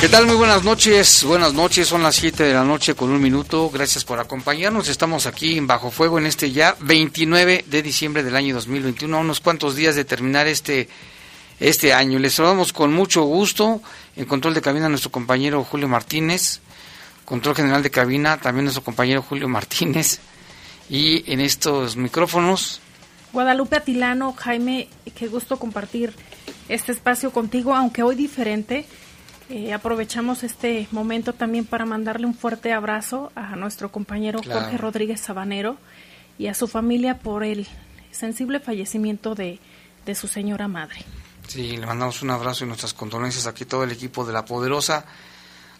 ¿Qué tal? Muy buenas noches. Buenas noches, son las 7 de la noche con un minuto. Gracias por acompañarnos. Estamos aquí en Bajo Fuego en este ya 29 de diciembre del año 2021, a unos cuantos días de terminar este, este año. Les saludamos con mucho gusto. En control de cabina nuestro compañero Julio Martínez. Control general de cabina también nuestro compañero Julio Martínez. Y en estos micrófonos. Guadalupe Atilano, Jaime, qué gusto compartir este espacio contigo, aunque hoy diferente eh, aprovechamos este momento también para mandarle un fuerte abrazo a nuestro compañero Jorge Rodríguez Sabanero y a su familia por el sensible fallecimiento de, de su señora madre. Sí, le mandamos un abrazo y nuestras condolencias aquí todo el equipo de La Poderosa.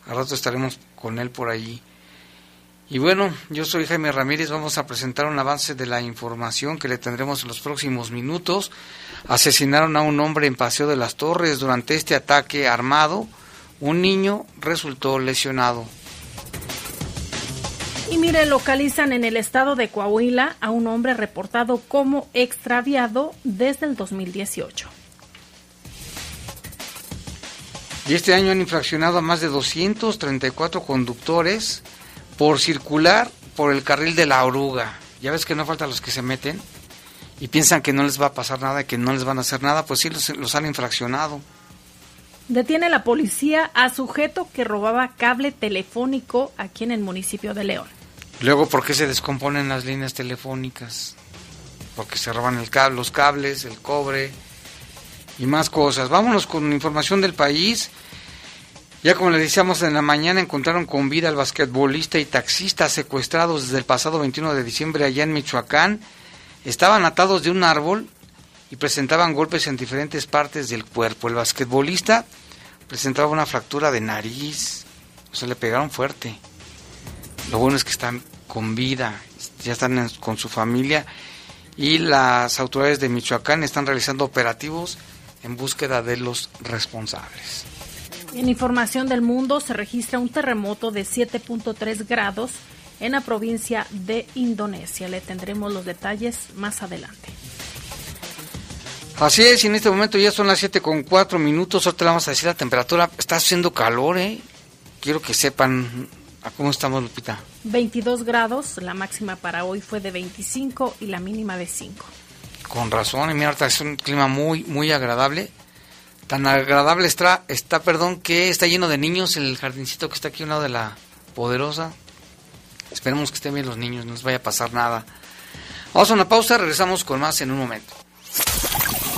Al rato estaremos con él por allí. Y bueno, yo soy Jaime Ramírez, vamos a presentar un avance de la información que le tendremos en los próximos minutos. Asesinaron a un hombre en Paseo de las Torres durante este ataque armado un niño resultó lesionado. Y mire, localizan en el estado de Coahuila a un hombre reportado como extraviado desde el 2018. Y este año han infraccionado a más de 234 conductores por circular por el carril de la oruga. Ya ves que no faltan los que se meten y piensan que no les va a pasar nada, que no les van a hacer nada, pues sí los, los han infraccionado. Detiene la policía a sujeto que robaba cable telefónico aquí en el municipio de León. Luego, ¿por qué se descomponen las líneas telefónicas? Porque se roban el cable, los cables, el cobre y más cosas. Vámonos con información del país. Ya como les decíamos en la mañana, encontraron con vida al basquetbolista y taxista secuestrados desde el pasado 21 de diciembre allá en Michoacán. Estaban atados de un árbol y presentaban golpes en diferentes partes del cuerpo. El basquetbolista presentaba una fractura de nariz, o sea, le pegaron fuerte. Lo bueno es que están con vida, ya están con su familia y las autoridades de Michoacán están realizando operativos en búsqueda de los responsables. En información del mundo se registra un terremoto de 7.3 grados en la provincia de Indonesia. Le tendremos los detalles más adelante. Así es, y en este momento ya son las 7 con 4 minutos. Ahorita le vamos a decir la temperatura. Está haciendo calor, ¿eh? Quiero que sepan a cómo estamos, Lupita. 22 grados, la máxima para hoy fue de 25 y la mínima de 5. Con razón, y mira, ahorita es un clima muy, muy agradable. Tan agradable está, está, perdón, que está lleno de niños el jardincito que está aquí a un lado de la poderosa. Esperemos que estén bien los niños, no les vaya a pasar nada. Vamos a una pausa, regresamos con más en un momento.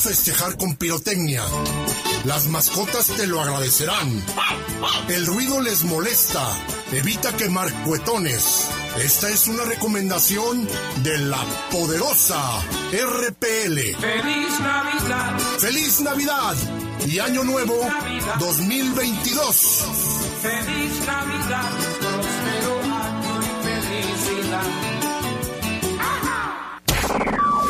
Festejar con pirotecnia. Las mascotas te lo agradecerán. El ruido les molesta. Evita quemar cuetones. Esta es una recomendación de la poderosa RPL. ¡Feliz Navidad! ¡Feliz Navidad! Y Año Nuevo 2022. ¡Feliz Navidad!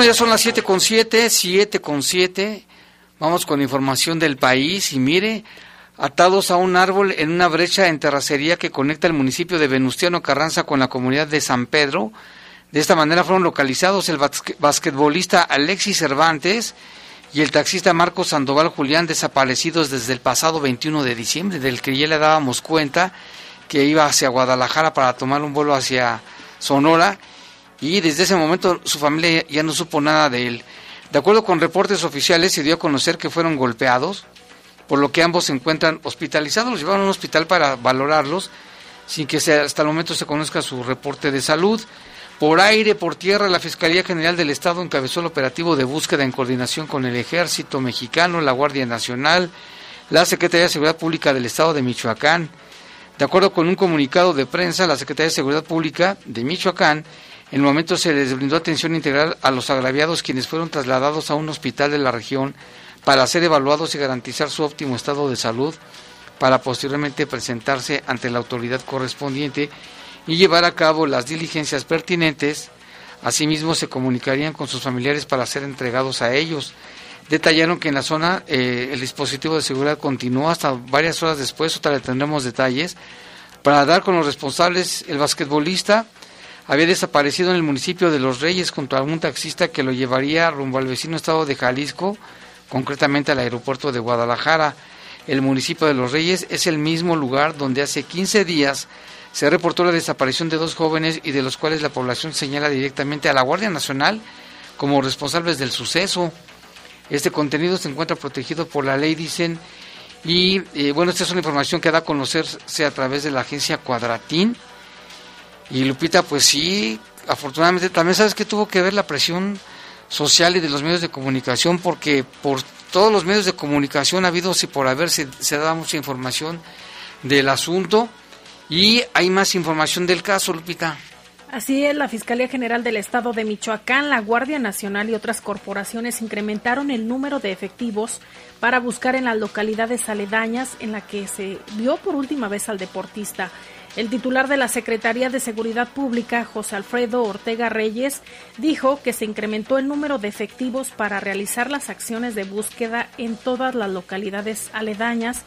Bueno, ya son las 7 con 7, 7 con 7. Vamos con información del país y mire, atados a un árbol en una brecha en terracería que conecta el municipio de Venustiano Carranza con la comunidad de San Pedro. De esta manera fueron localizados el basque- basquetbolista Alexis Cervantes y el taxista Marcos Sandoval Julián, desaparecidos desde el pasado 21 de diciembre, del que ya le dábamos cuenta que iba hacia Guadalajara para tomar un vuelo hacia Sonora y desde ese momento su familia ya no supo nada de él. De acuerdo con reportes oficiales, se dio a conocer que fueron golpeados, por lo que ambos se encuentran hospitalizados, los llevaron a un hospital para valorarlos, sin que se- hasta el momento se conozca su reporte de salud. Por aire, por tierra, la Fiscalía General del Estado encabezó el operativo de búsqueda en coordinación con el Ejército Mexicano, la Guardia Nacional, la Secretaría de Seguridad Pública del Estado de Michoacán. De acuerdo con un comunicado de prensa, la Secretaría de Seguridad Pública de Michoacán, en el momento se les brindó atención integral a los agraviados quienes fueron trasladados a un hospital de la región para ser evaluados y garantizar su óptimo estado de salud, para posteriormente presentarse ante la autoridad correspondiente y llevar a cabo las diligencias pertinentes. Asimismo, se comunicarían con sus familiares para ser entregados a ellos. Detallaron que en la zona eh, el dispositivo de seguridad continuó hasta varias horas después, otra le tendremos detalles, para dar con los responsables. El basquetbolista había desaparecido en el municipio de Los Reyes junto a un taxista que lo llevaría rumbo al vecino estado de Jalisco, concretamente al aeropuerto de Guadalajara. El municipio de Los Reyes es el mismo lugar donde hace 15 días se reportó la desaparición de dos jóvenes y de los cuales la población señala directamente a la Guardia Nacional como responsables del suceso. Este contenido se encuentra protegido por la ley, dicen, y eh, bueno, esta es una información que da a conocerse a través de la agencia Cuadratín. Y Lupita, pues sí, afortunadamente también sabes que tuvo que ver la presión social y de los medios de comunicación, porque por todos los medios de comunicación ha habido, si por haber, se, mucha información del asunto y hay más información del caso, Lupita. Así es, la Fiscalía General del Estado de Michoacán, la Guardia Nacional y otras corporaciones incrementaron el número de efectivos para buscar en las localidades aledañas en la que se vio por última vez al deportista. El titular de la Secretaría de Seguridad Pública, José Alfredo Ortega Reyes, dijo que se incrementó el número de efectivos para realizar las acciones de búsqueda en todas las localidades aledañas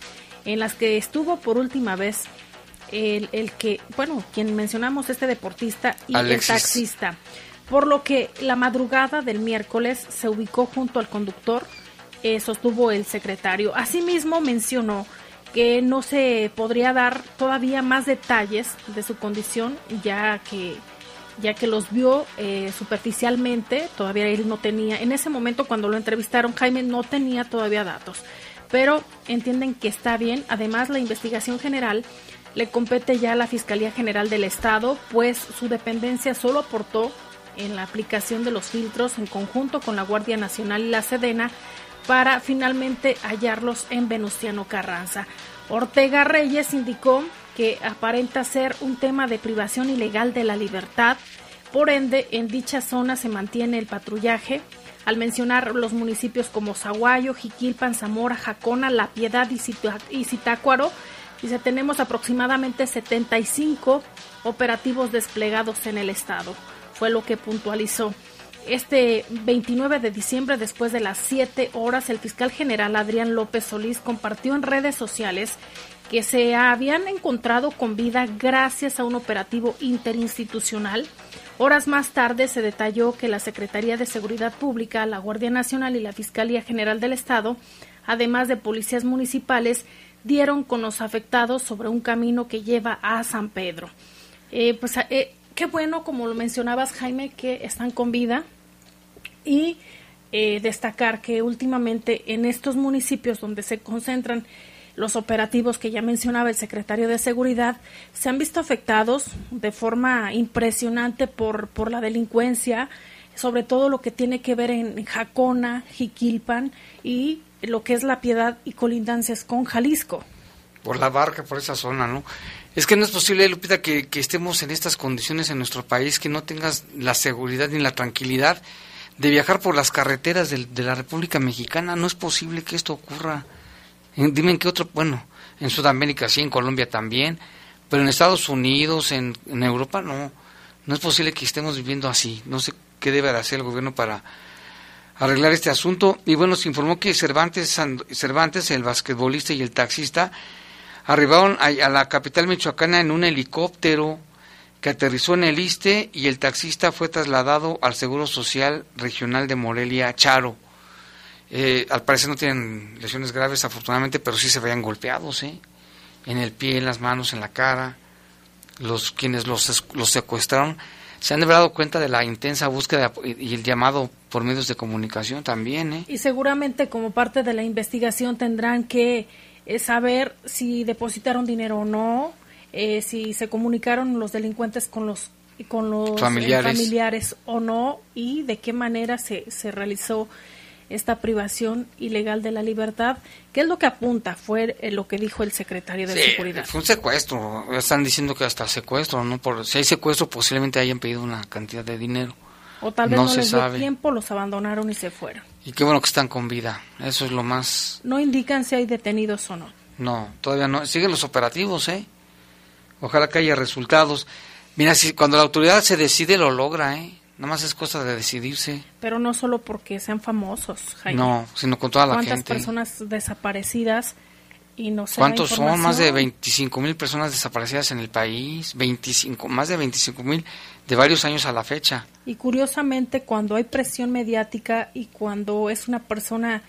en las que estuvo por última vez el, el que, bueno, quien mencionamos, este deportista y Alexis. el taxista. Por lo que la madrugada del miércoles se ubicó junto al conductor, eh, sostuvo el secretario. Asimismo mencionó que no se podría dar todavía más detalles de su condición, ya que ya que los vio eh, superficialmente, todavía él no tenía, en ese momento cuando lo entrevistaron, Jaime no tenía todavía datos, pero entienden que está bien. Además, la investigación general le compete ya a la Fiscalía General del Estado, pues su dependencia solo aportó en la aplicación de los filtros en conjunto con la Guardia Nacional y la Sedena para finalmente hallarlos en Venustiano Carranza. Ortega Reyes indicó que aparenta ser un tema de privación ilegal de la libertad, por ende en dicha zona se mantiene el patrullaje. Al mencionar los municipios como Zaguayo, Jiquilpan, Zamora, Jacona, La Piedad y, Zitácuaro, dice tenemos aproximadamente 75 operativos desplegados en el estado, fue lo que puntualizó. Este 29 de diciembre, después de las 7 horas, el fiscal general Adrián López Solís compartió en redes sociales que se habían encontrado con vida gracias a un operativo interinstitucional. Horas más tarde se detalló que la Secretaría de Seguridad Pública, la Guardia Nacional y la Fiscalía General del Estado, además de policías municipales, dieron con los afectados sobre un camino que lleva a San Pedro. Eh, pues eh, qué bueno, como lo mencionabas, Jaime, que están con vida y eh, destacar que últimamente en estos municipios donde se concentran los operativos que ya mencionaba el secretario de Seguridad se han visto afectados de forma impresionante por, por la delincuencia, sobre todo lo que tiene que ver en Jacona, Jiquilpan y lo que es la piedad y colindancias con Jalisco. Por la barca, por esa zona, ¿no? Es que no es posible, Lupita, que, que estemos en estas condiciones en nuestro país, que no tengas la seguridad ni la tranquilidad de viajar por las carreteras de, la República Mexicana. No es posible que esto ocurra. Dime en qué otro, bueno, en Sudamérica sí, en Colombia también, pero en Estados Unidos, en, en Europa no. No es posible que estemos viviendo así. No sé qué debe hacer el gobierno para arreglar este asunto. Y bueno, se informó que Cervantes, Cervantes el basquetbolista y el taxista, arribaron a, a la capital michoacana en un helicóptero que aterrizó en el Iste y el taxista fue trasladado al Seguro Social Regional de Morelia, Charo. Eh, al parecer no tienen lesiones graves, afortunadamente, pero sí se veían golpeados, ¿eh? En el pie, en las manos, en la cara. Los quienes los, los secuestraron se han dado cuenta de la intensa búsqueda y el llamado por medios de comunicación también, ¿eh? Y seguramente como parte de la investigación tendrán que eh, saber si depositaron dinero o no, eh, si se comunicaron los delincuentes con los con los familiares. familiares o no y de qué manera se, se realizó esta privación ilegal de la libertad. ¿Qué es lo que apunta? Fue eh, lo que dijo el secretario de Sí, Seguridad. Fue un secuestro. Están diciendo que hasta secuestro, ¿no? Por, si hay secuestro, posiblemente hayan pedido una cantidad de dinero. O tal vez no, no se les dio sabe. tiempo, los abandonaron y se fueron. Y qué bueno que están con vida. Eso es lo más. No indican si hay detenidos o no. No, todavía no. Siguen los operativos, ¿eh? Ojalá que haya resultados. Mira, si cuando la autoridad se decide, lo logra, ¿eh? Nada más es cosa de decidirse. Pero no solo porque sean famosos, Jaime. No, sino con toda la ¿Cuántas gente. personas desaparecidas y no se ¿Cuántos son? Más de información? 25 mil personas desaparecidas en el país. 25, más de 25 mil de varios años a la fecha. Y curiosamente, cuando hay presión mediática y cuando es una persona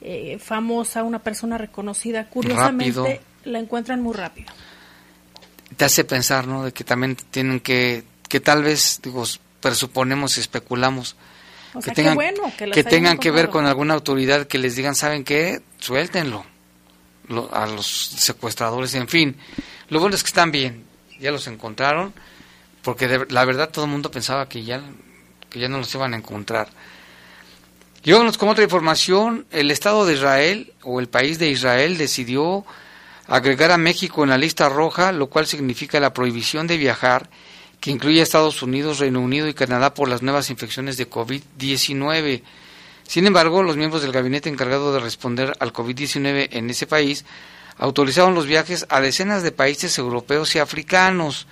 eh, famosa, una persona reconocida, curiosamente Rápido. la encuentran muy rápido. Te hace pensar, ¿no? De que también tienen que, que tal vez, digo, presuponemos y especulamos, O que sea, tengan, bueno que, tengan que ver con alguna autoridad que les digan, ¿saben qué? Suéltenlo lo- a los secuestradores, en fin. Lo bueno es que están bien, ya los encontraron, porque de- la verdad todo el mundo pensaba que ya, que ya no los iban a encontrar. Y vámonos con otra información. El Estado de Israel o el país de Israel decidió agregar a México en la lista roja, lo cual significa la prohibición de viajar, que incluye a Estados Unidos, Reino Unido y Canadá por las nuevas infecciones de COVID-19. Sin embargo, los miembros del gabinete encargado de responder al COVID-19 en ese país autorizaron los viajes a decenas de países europeos y africanos,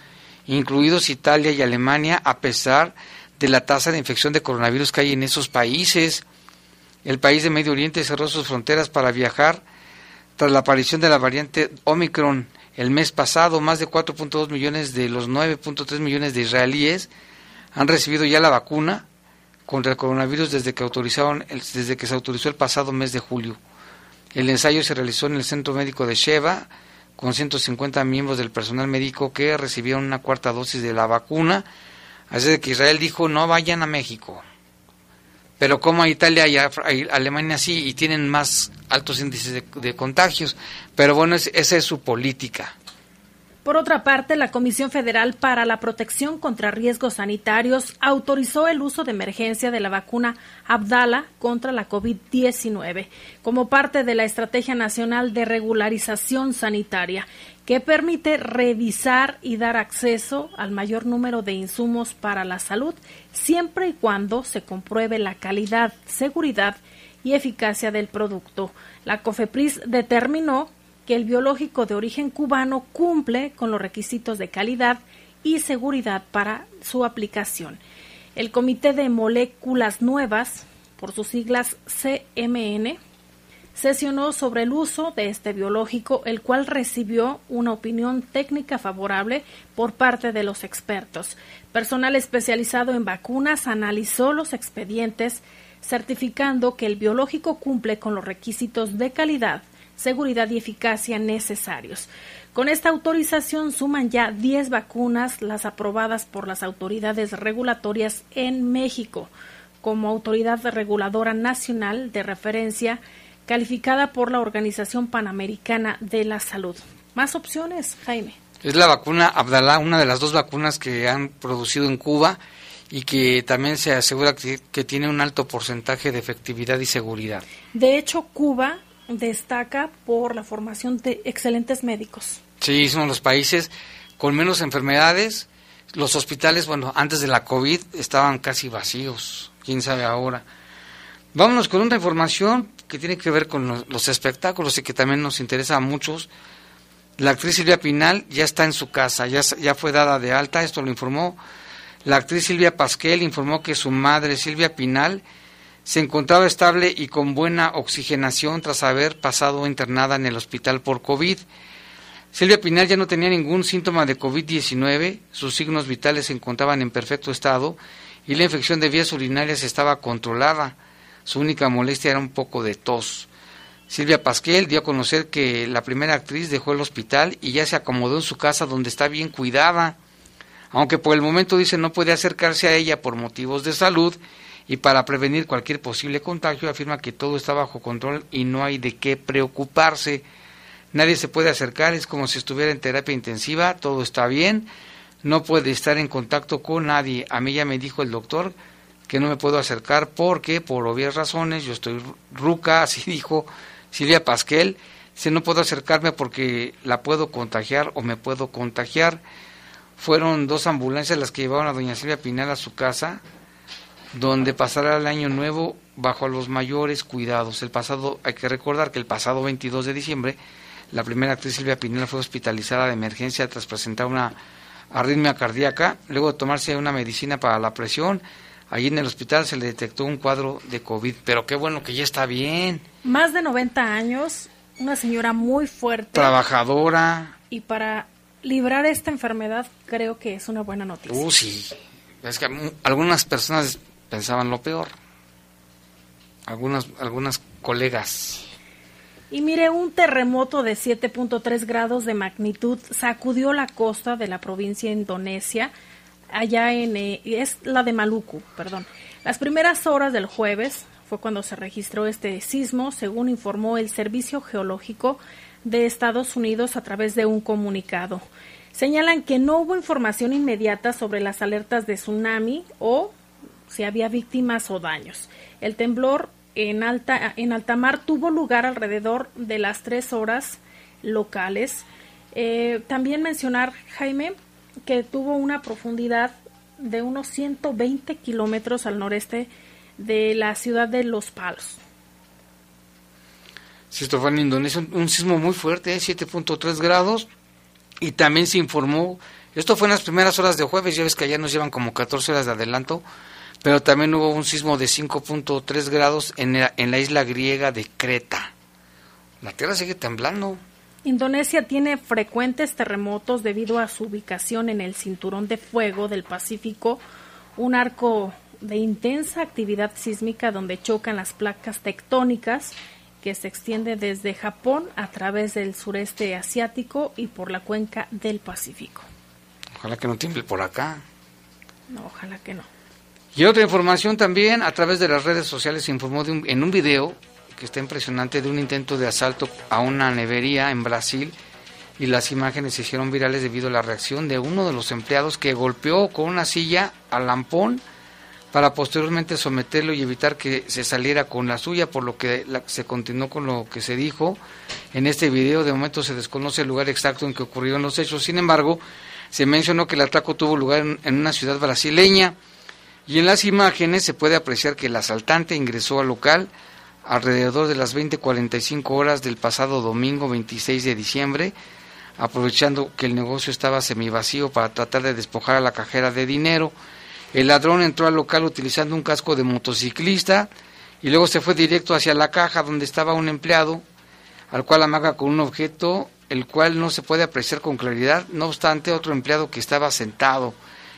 incluidos Italia y Alemania, a pesar de la tasa de infección de coronavirus que hay en esos países. El país de Medio Oriente cerró sus fronteras para viajar tras la aparición de la variante Omicron. El mes pasado, más de 4.2 millones de los 9.3 millones de israelíes han recibido ya la vacuna contra el coronavirus desde que autorizaron desde que se autorizó el pasado mes de julio. El ensayo se realizó en el Centro Médico de Sheva con 150 miembros del personal médico que recibieron una cuarta dosis de la vacuna. Así de que Israel dijo no vayan a México. Pero como Italia y Alemania sí y tienen más altos índices de, contagios. Pero bueno, es- esa es su política. Por otra parte, la Comisión Federal para la Protección contra Riesgos Sanitarios autorizó el uso de emergencia de la vacuna Abdala contra la COVID-19 como parte de la Estrategia Nacional de Regularización Sanitaria, que permite revisar y dar acceso al mayor número de insumos para la salud, siempre y cuando se compruebe la calidad, seguridad y eficacia del producto. La COFEPRIS determinó que el biológico de origen cubano cumple con los requisitos de calidad y seguridad para su aplicación. El Comité de Moléculas Nuevas, por sus siglas CMN, sesionó sobre el uso de este biológico, el cual recibió una opinión técnica favorable por parte de los expertos. Personal especializado en vacunas analizó los expedientes, certificando que el biológico cumple con los requisitos de calidad, seguridad y eficacia necesarios. Con esta autorización suman ya 10 vacunas las aprobadas por las autoridades regulatorias en México como autoridad reguladora nacional de referencia calificada por la Organización Panamericana de la Salud. Más opciones, Jaime. Es la vacuna Abdalá, una de las dos vacunas que han producido en Cuba y que también se asegura que, que tiene un alto porcentaje de efectividad y seguridad. De hecho, Cuba destaca por la formación de excelentes médicos. Sí, son los países con menos enfermedades. Los hospitales, bueno, antes de la COVID estaban casi vacíos, quién sabe ahora. Vámonos con una información que tiene que ver con los, los espectáculos y que también nos interesa a muchos. La actriz Silvia Pinal ya está en su casa, ya, ya fue dada de alta, esto lo informó. La actriz Silvia Pasquel informó que su madre Silvia Pinal se encontraba estable y con buena oxigenación tras haber pasado internada en el hospital por COVID. Silvia Pinal ya no tenía ningún síntoma de COVID-19, sus signos vitales se encontraban en perfecto estado y la infección de vías urinarias estaba controlada. Su única molestia era un poco de tos. Silvia Pasquel dio a conocer que la primera actriz dejó el hospital y ya se acomodó en su casa donde está bien cuidada. Aunque por el momento dice no puede acercarse a ella por motivos de salud y para prevenir cualquier posible contagio afirma que todo está bajo control y no hay de qué preocuparse. Nadie se puede acercar, es como si estuviera en terapia intensiva, todo está bien, no puede estar en contacto con nadie. A mí ya me dijo el doctor que no me puedo acercar porque, por obvias razones, yo estoy ruca, así dijo Silvia Pasquel, si no puedo acercarme porque la puedo contagiar o me puedo contagiar. Fueron dos ambulancias las que llevaron a doña Silvia Pinal a su casa, donde pasará el año nuevo bajo los mayores cuidados. El pasado, hay que recordar que el pasado 22 de diciembre, la primera actriz Silvia Pinal fue hospitalizada de emergencia tras presentar una arritmia cardíaca, luego de tomarse una medicina para la presión. Allí en el hospital se le detectó un cuadro de COVID, pero qué bueno que ya está bien. Más de 90 años, una señora muy fuerte. Trabajadora. Y para librar esta enfermedad creo que es una buena noticia. Uh, sí. Es que algunas personas pensaban lo peor. Algunas, algunas colegas. Y mire, un terremoto de 7.3 grados de magnitud sacudió la costa de la provincia de Indonesia, allá en... eh, es la de Maluku, perdón. Las primeras horas del jueves fue cuando se registró este sismo, según informó el Servicio Geológico de Estados Unidos a través de un comunicado. Señalan que no hubo información inmediata sobre las alertas de tsunami o si había víctimas o daños. El temblor en alta, en alta mar tuvo lugar alrededor de las tres horas locales. Eh, también mencionar, Jaime, que tuvo una profundidad de unos 120 kilómetros al noreste de la ciudad de Los Palos. Sí, esto fue en Indonesia, un, un sismo muy fuerte, 7.3 grados, y también se informó, esto fue en las primeras horas de jueves, ya ves que allá nos llevan como 14 horas de adelanto, pero también hubo un sismo de 5.3 grados en la, en la isla griega de Creta. La tierra sigue temblando. Indonesia tiene frecuentes terremotos debido a su ubicación en el cinturón de fuego del Pacífico, un arco de intensa actividad sísmica donde chocan las placas tectónicas que se extiende desde Japón a través del sureste asiático y por la cuenca del Pacífico. Ojalá que no tiemble por acá. No, ojalá que no. Y otra información también, a través de las redes sociales se informó de un- en un video que está impresionante de un intento de asalto a una nevería en Brasil y las imágenes se hicieron virales debido a la reacción de uno de los empleados que golpeó con una silla al lampón para posteriormente someterlo y evitar que se saliera con la suya, por lo que la- se continuó con lo que se dijo en este video. De momento se desconoce el lugar exacto en que ocurrieron los hechos. Sin embargo, se mencionó que el atraco tuvo lugar en una ciudad brasileña. Y en las imágenes se puede apreciar que el asaltante ingresó al local alrededor de las 20:45 horas del pasado domingo 26 de diciembre, aprovechando que el negocio estaba semivacío para tratar de despojar a la cajera de dinero. El ladrón entró al local utilizando un casco de motociclista y luego se fue directo hacia la caja donde estaba un empleado, al cual amaga con un objeto el cual no se puede apreciar con claridad. No obstante, otro empleado que estaba sentado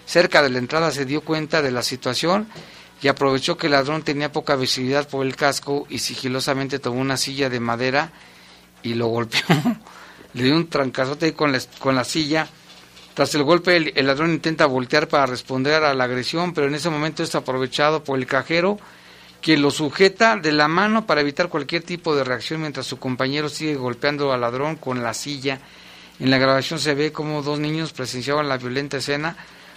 cerca de la entrada se dio cuenta de la situación y aprovechó que el ladrón tenía poca visibilidad por el casco y sigilosamente tomó una silla de madera y lo golpeó. Le dio un trancazote con la, con la silla. Tras el golpe, el, el, ladrón intenta voltear para responder a la agresión, pero en ese momento es aprovechado por el cajero, quien lo sujeta de la mano para evitar cualquier tipo de reacción mientras su compañero sigue golpeando al ladrón con la silla. En la grabación se ve como dos niños presenciaban la violenta escena,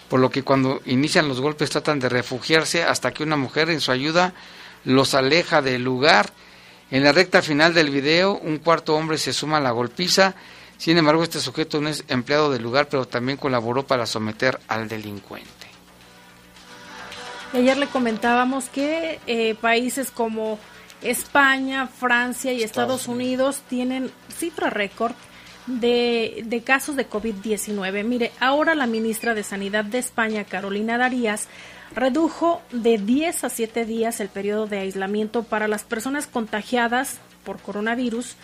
por lo que cuando inician los golpes tratan de refugiarse hasta que una mujer en su ayuda los aleja del lugar. En la recta final del video, un cuarto hombre se suma a la golpiza. Sin embargo, este sujeto no es empleado del lugar, pero también colaboró para someter al delincuente. Ayer le comentábamos que eh, países como España, Francia y Estados, Estados Unidos tienen cifra récord de, casos de COVID-19. Mire, ahora la ministra de Sanidad de España, Carolina Darías, redujo de 10 a 7 días el periodo de aislamiento para las personas contagiadas por coronavirus.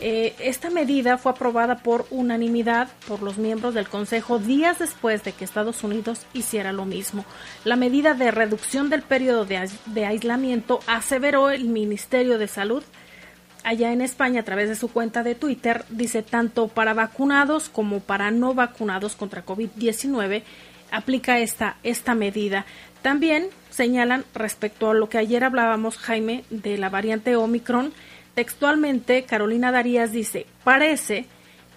Eh, esta medida fue aprobada por unanimidad por los miembros del Consejo días después de que Estados Unidos hiciera lo mismo. La medida de reducción del periodo de, de aislamiento aseveró el Ministerio de Salud allá en España a través de su cuenta de Twitter, dice tanto para vacunados como para no vacunados contra COVID-19 aplica esta, esta medida. También señalan respecto a lo que ayer hablábamos, Jaime, de la variante Omicron, textualmente Carolina Darías dice, parece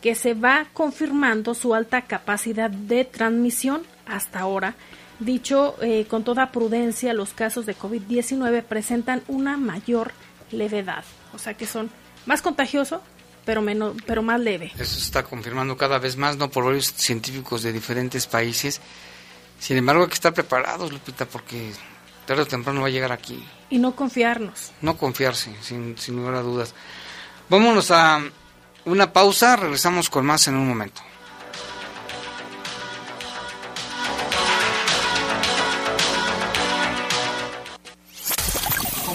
que se va confirmando su alta capacidad de transmisión hasta ahora. Dicho eh, con toda prudencia, los casos de COVID-19 presentan una mayor levedad, o sea que son más contagiosos, pero menos, pero más leve. Eso se está confirmando cada vez más, no por varios científicos de diferentes países. Sin embargo, hay que estar preparados, Lupita, porque tarde o temprano va a llegar aquí. Y no confiarnos. No confiarse, sin, sin lugar a dudas. Vámonos a una pausa, regresamos con más en un momento.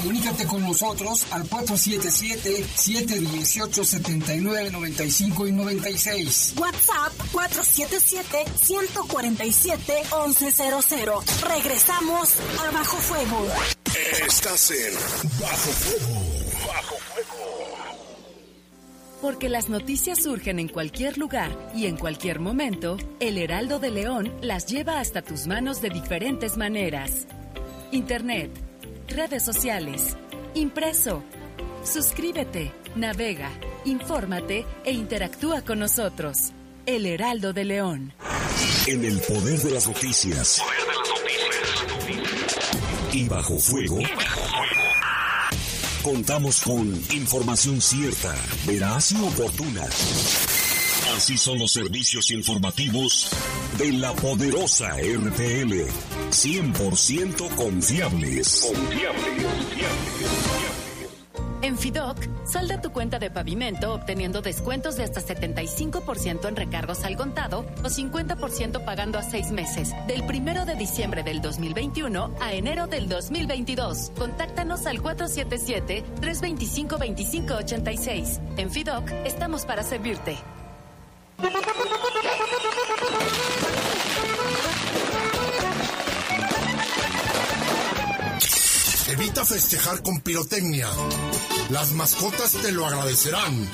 Comunícate con nosotros al 477-718-7995 y 96. WhatsApp 477-147-1100. Regresamos a Bajo Fuego. Estás en Bajo Fuego. Bajo Fuego. Porque las noticias surgen en cualquier lugar y en cualquier momento, el Heraldo de León las lleva hasta tus manos de diferentes maneras. Internet redes sociales, impreso. Suscríbete, navega, infórmate e interactúa con nosotros. El Heraldo de León. En el poder de las noticias. Poder de las noticias. Y bajo fuego. Contamos con información cierta, veraz y oportuna. Así son los servicios informativos de la poderosa RTL. 100% confiables. Confiables. En Fidoc, salda tu cuenta de pavimento obteniendo descuentos de hasta 75% en recargos al contado o 50% pagando a seis meses, del primero de diciembre del 2021 a enero del 2022. Contáctanos al 477-325-2586. En Fidoc, estamos para servirte. Evita festejar con pirotecnia. Las mascotas te lo agradecerán.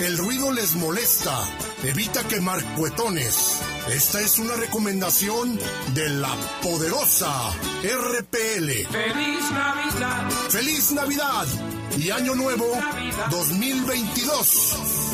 El ruido les molesta. Evita quemar cuetones. Esta es una recomendación de la poderosa RPL. Feliz Navidad. ¡Feliz Navidad! Y Año Nuevo 2022.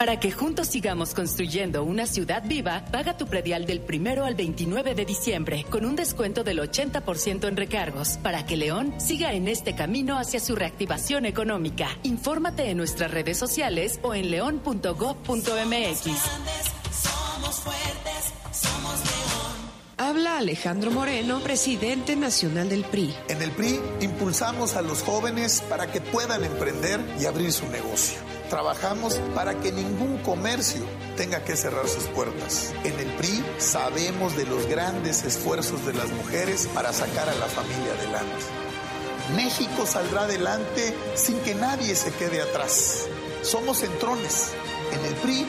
Para que juntos sigamos construyendo una ciudad viva, paga tu predial del primero al 29 de diciembre con un descuento del 80% en recargos para que León siga en este camino hacia su reactivación económica. Infórmate en nuestras redes sociales o en león.gov.mx. Somos fuertes, somos León. Habla Alejandro Moreno, presidente nacional del PRI. En el PRI impulsamos a los jóvenes para que puedan emprender y abrir su negocio. Trabajamos para que ningún comercio tenga que cerrar sus puertas. En el PRI sabemos de los grandes esfuerzos de las mujeres para sacar a la familia adelante. México saldrá adelante sin que nadie se quede atrás. Somos centrones. En el PRI,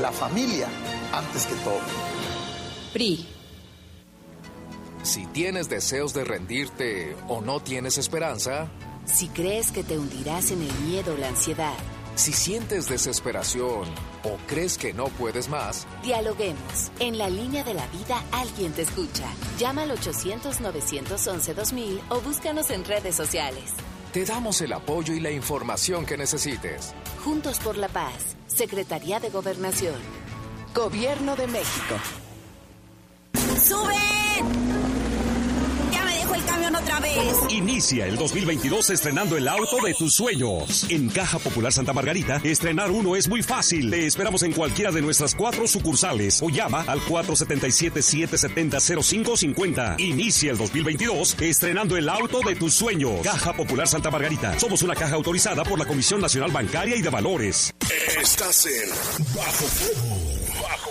la familia antes que todo. PRI. Si tienes deseos de rendirte o no tienes esperanza, Si crees que te hundirás en el miedo o la ansiedad, si sientes desesperación o crees que no puedes más, dialoguemos. En la línea de la vida alguien te escucha. Llama al 800-911-2000 o búscanos en redes sociales. te damos el apoyo y la información que necesites. Juntos por la paz. Secretaría de Gobernación. Gobierno de México. ¡Suben! Otra vez. Inicia el 2022 estrenando el auto de tus sueños. En Caja Popular Santa Margarita, estrenar uno es muy fácil. Te esperamos en cualquiera de nuestras cuatro sucursales o llama al 477-770-0550. Inicia el 2022 estrenando el auto de tus sueños. Caja Popular Santa Margarita. Somos una caja autorizada por la Comisión Nacional Bancaria y de Valores. Estás en Bajo Fuego. Bajo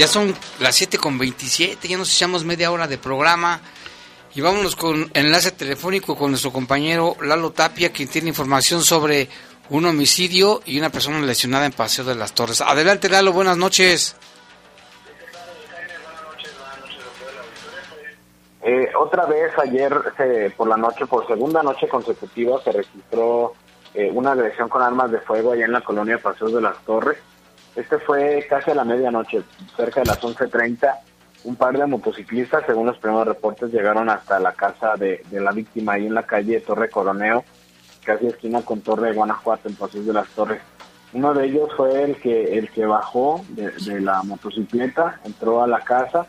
Ya son las 7 con 27, ya nos echamos media hora de programa. Y vámonos con enlace telefónico con nuestro compañero Lalo Tapia, quien tiene información sobre un homicidio y una persona lesionada en Paseo de las Torres. Adelante, Lalo, buenas noches. Eh, otra vez ayer por la noche, por segunda noche consecutiva, se registró eh, una agresión con armas de fuego allá en la colonia Paseos de las Torres. Este fue casi a la medianoche, cerca de las 11.30. Un par de motociclistas, según los primeros reportes, llegaron hasta la casa de, la víctima ahí en la calle Torre Coroneo, casi esquina con Torre de Guanajuato, en Paseos de las Torres. Uno de ellos fue el que, el que bajó de, la motocicleta, entró a la casa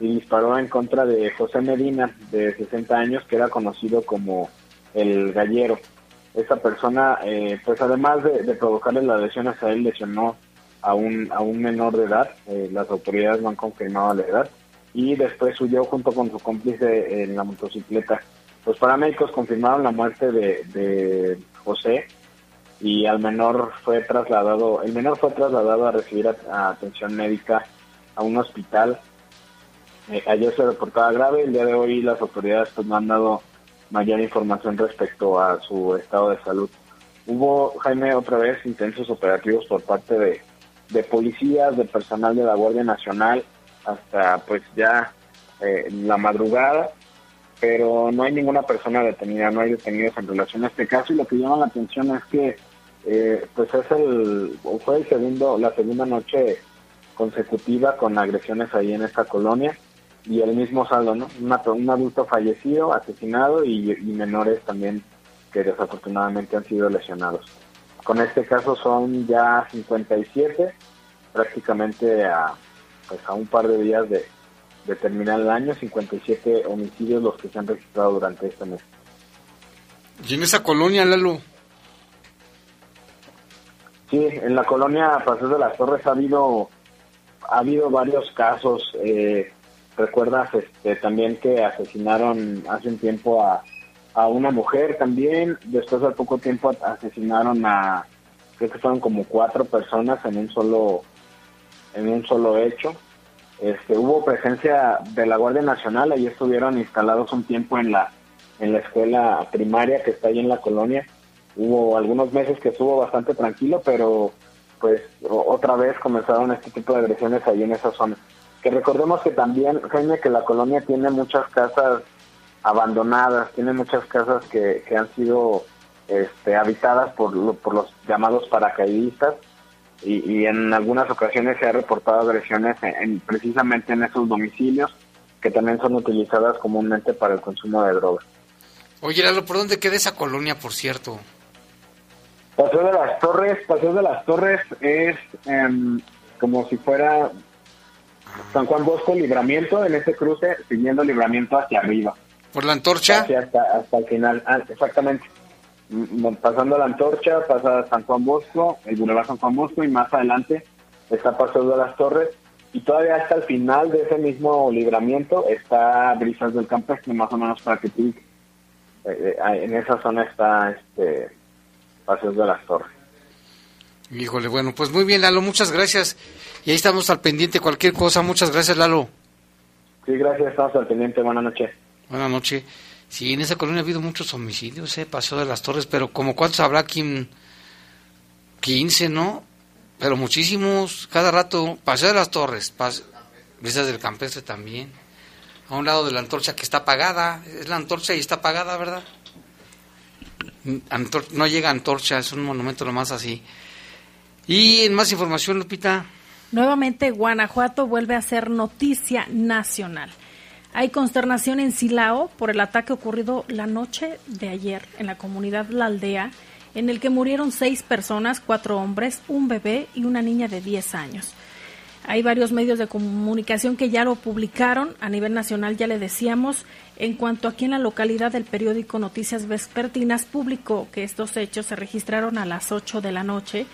y disparó en contra de José Medina, de 60 años, que era conocido como el gallero. Esta persona, eh, pues además de, de provocarle las lesiones a él, lesionó a un, a un menor de edad. Eh, las autoridades no han confirmado la edad. Y después huyó junto con su cómplice en la motocicleta. Los paramédicos confirmaron la muerte de, de José y al menor fue trasladado, el menor fue trasladado a recibir atención médica a un hospital eh, ayer se reportaba grave, el día de hoy las autoridades pues, no han dado mayor información respecto a su estado de salud. Hubo, Jaime, otra vez intensos operativos por parte de, de policías, de personal de la Guardia Nacional, hasta pues ya eh, la madrugada, pero no hay ninguna persona detenida, no hay detenidos en relación a este caso y lo que llama la atención es que eh, pues es el, fue el segundo, la segunda noche consecutiva con agresiones ahí en esta colonia y el mismo saldo, ¿no? Un adulto fallecido, asesinado y menores también que desafortunadamente han sido lesionados. Con este caso son ya 57, prácticamente a, pues a un par de días de, de terminar el año, 57 homicidios los que se han registrado durante este mes. Y en esa colonia, Lalo, Sí, en la colonia Paseo de las Torres ha habido ha habido varios casos. Eh, Recuerdas este, también que asesinaron hace un tiempo a, a una mujer también. Después de poco tiempo asesinaron a creo que fueron como cuatro personas en un solo en un solo hecho. Este, hubo presencia de la Guardia Nacional, ahí estuvieron instalados un tiempo en la en la escuela primaria que está ahí en la colonia. Hubo algunos meses que estuvo bastante tranquilo, pero pues otra vez comenzaron este tipo de agresiones ahí en esa zona. Que recordemos que también, Jaime, que la colonia tiene muchas casas abandonadas, tiene muchas casas que, que han sido este, habitadas por, lo- por los llamados paracaidistas y, y en algunas ocasiones se ha reportado agresiones en- en- precisamente en esos domicilios que también son utilizadas comúnmente para el consumo de drogas. Oye, Lalo, ¿por dónde queda esa colonia, por cierto? Paseo de las Torres, Paseo de las Torres es em, como si fuera San Juan Bosco Libramiento en ese cruce, siguiendo Libramiento hacia arriba. ¿Por la antorcha? Hacia hasta, hasta el final, ah, exactamente. Pasando la antorcha, pasa San Juan Bosco, el Boulevard San Juan Bosco y más adelante está Paseo de las Torres y todavía hasta el final de ese mismo libramiento está Brisas del Campestre, más o menos para que tú, eh, eh, en esa zona está este Paseo de las Torres. Híjole, bueno, pues muy bien, Lalo, muchas gracias. Y ahí estamos al pendiente, cualquier cosa. Muchas gracias, Lalo. Sí, gracias, estamos al pendiente. Buenas noches. Buenas noches. Sí, en esa colonia ha habido muchos homicidios, ¿eh? Paseo de las Torres, pero como cuántos habrá aquí? en 15, ¿no? Pero muchísimos, cada rato. Paseo de las Torres, pas... Brisas del Campestre también. A un lado de la antorcha que está apagada. Es la antorcha y está apagada, ¿verdad? No llega antorcha, es un monumento nomás así. Y en más información, Lupita. Nuevamente, Guanajuato vuelve a ser noticia nacional. Hay consternación en Silao por el ataque ocurrido la noche de ayer en la comunidad La Aldea, en el que murieron seis personas, cuatro hombres, un bebé y una niña de 10 años. Hay varios medios de comunicación que ya lo publicaron. A nivel nacional ya le decíamos. En cuanto aquí en la localidad del periódico Noticias Vespertinas publicó que estos hechos se registraron a las 8 de la noche,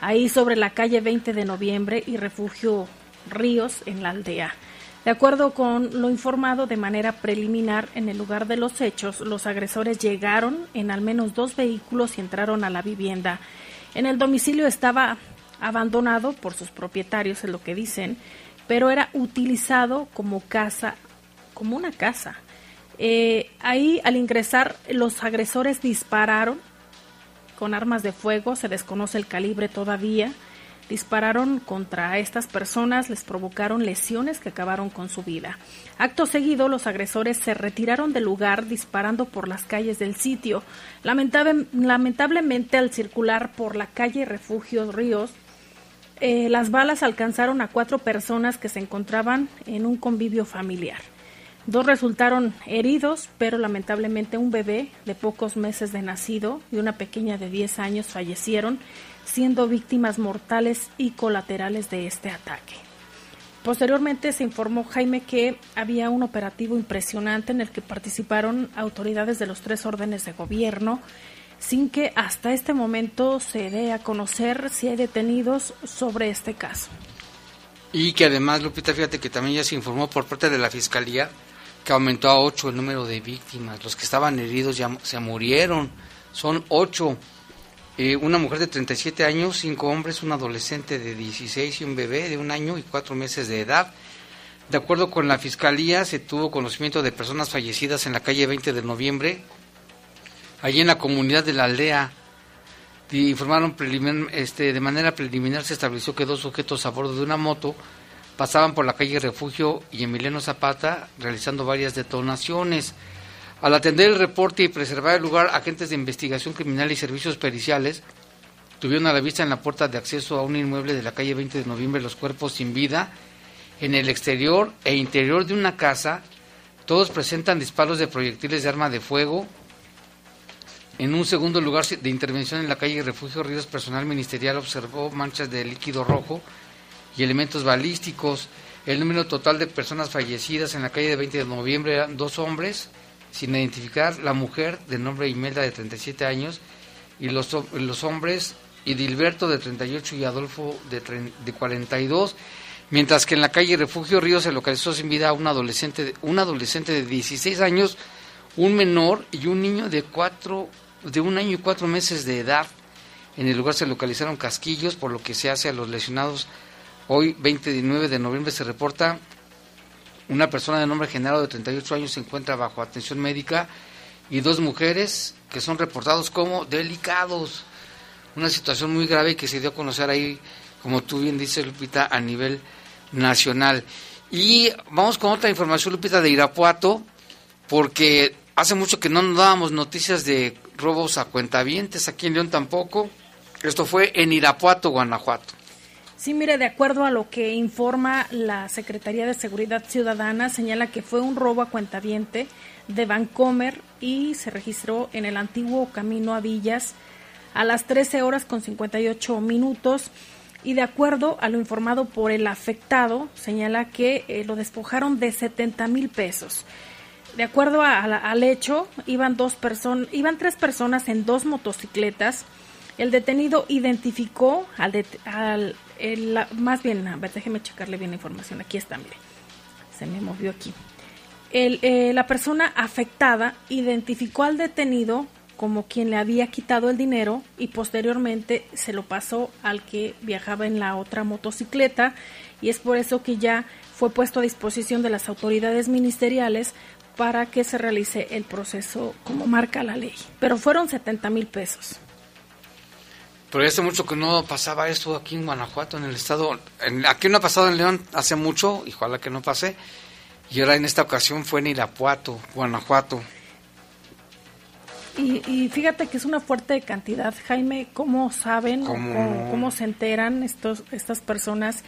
ahí sobre la calle 20 de noviembre y Refugio Ríos en la aldea. De acuerdo con lo informado de manera preliminar, en el lugar de los hechos, los agresores llegaron en al menos dos vehículos y entraron a la vivienda. En el domicilio estaba abandonado por sus propietarios, es lo que dicen, pero era utilizado como casa, como una casa. Eh, ahí, al ingresar, los agresores dispararon con armas de fuego, se desconoce el calibre todavía. Dispararon contra estas personas, les provocaron lesiones que acabaron con su vida. Acto seguido, los agresores se retiraron del lugar disparando por las calles del sitio. Lamentable- lamentablemente, al circular por la calle Refugio Ríos, eh, las balas alcanzaron a cuatro personas que se encontraban en un convivio familiar. Dos resultaron heridos, pero lamentablemente un bebé de pocos meses de nacido y una pequeña de 10 años fallecieron, siendo víctimas mortales y colaterales de este ataque. Posteriormente se informó Jaime que había un operativo impresionante en el que participaron autoridades de los tres órdenes de gobierno, sin que hasta este momento se dé a conocer si hay detenidos sobre este caso. Y que además, Lupita, fíjate que también ya se informó por parte de la Fiscalía que aumentó a ocho el número de víctimas. Los que estaban heridos ya se murieron. Son ocho. Eh, una mujer de 37 años, cinco hombres, un adolescente de 16 y un bebé de un año y cuatro meses de edad. De acuerdo con la Fiscalía, se tuvo conocimiento de personas fallecidas en la calle 20 de noviembre, allí en la comunidad de la aldea. Informaron este, de manera preliminar se estableció que dos sujetos a bordo de una moto pasaban por la calle Refugio y Emiliano Zapata realizando varias detonaciones. Al atender el reporte y preservar el lugar, agentes de investigación criminal y servicios periciales tuvieron a la vista en la puerta de acceso a un inmueble de la calle 20 de noviembre los cuerpos sin vida en el exterior e interior de una casa. Todos presentan disparos de proyectiles de arma de fuego, en un segundo lugar de intervención en la calle Refugio Ríos, personal ministerial observó manchas de líquido rojo y elementos balísticos. El número total de personas fallecidas en la calle de 20 de noviembre eran dos hombres, sin identificar la mujer de nombre Imelda de 37 años y los, los hombres Idilberto de 38 y Adolfo de, de 42. Mientras que en la calle Refugio Ríos se localizó sin vida un adolescente, un adolescente de 16 años, un menor y un niño de cuatro, de un año y cuatro meses de edad. En el lugar se localizaron casquillos, por lo que se hace a los lesionados. Hoy, 29 de noviembre, se reporta una persona de nombre Genaro de 38 años se encuentra bajo atención médica y dos mujeres que son reportados como delicados. Una situación muy grave que se dio a conocer ahí, como tú bien dices, Lupita, a nivel nacional. Y vamos con otra información, Lupita, de Irapuato, porque hace mucho que no nos dábamos noticias de robos a cuentavientes, aquí en León tampoco. Esto fue en Irapuato, Guanajuato. Sí, mire, de acuerdo a lo que informa la Secretaría de Seguridad Ciudadana, señala que fue un robo a cuentaviente de Vancomer y se registró en el antiguo camino a Villas a las 13 horas con 58 minutos y de acuerdo a lo informado por el afectado, señala que eh, lo despojaron de 70 mil pesos. De acuerdo al hecho, iban, dos iban tres personas en dos motocicletas. El detenido identificó al, al- el- la- más bien, ver, déjeme checarle bien la información. Aquí está, mire. Se me movió aquí. El, eh, la persona afectada identificó al detenido como quien le había quitado el dinero y posteriormente se lo pasó al que viajaba en la otra motocicleta y es por eso que ya fue puesto a disposición de las autoridades ministeriales para que se realice el proceso como marca la ley. Pero fueron 70 mil pesos. Pero ya hace mucho que no pasaba esto aquí en Guanajuato, en el estado. en- aquí no ha pasado en León hace mucho, y ojalá que no pase. Y ahora en esta ocasión fue en Irapuato, Guanajuato. Y, y fíjate que es una fuerte cantidad, Jaime, ¿cómo saben, ¿Cómo cómo, se enteran estos, estas personas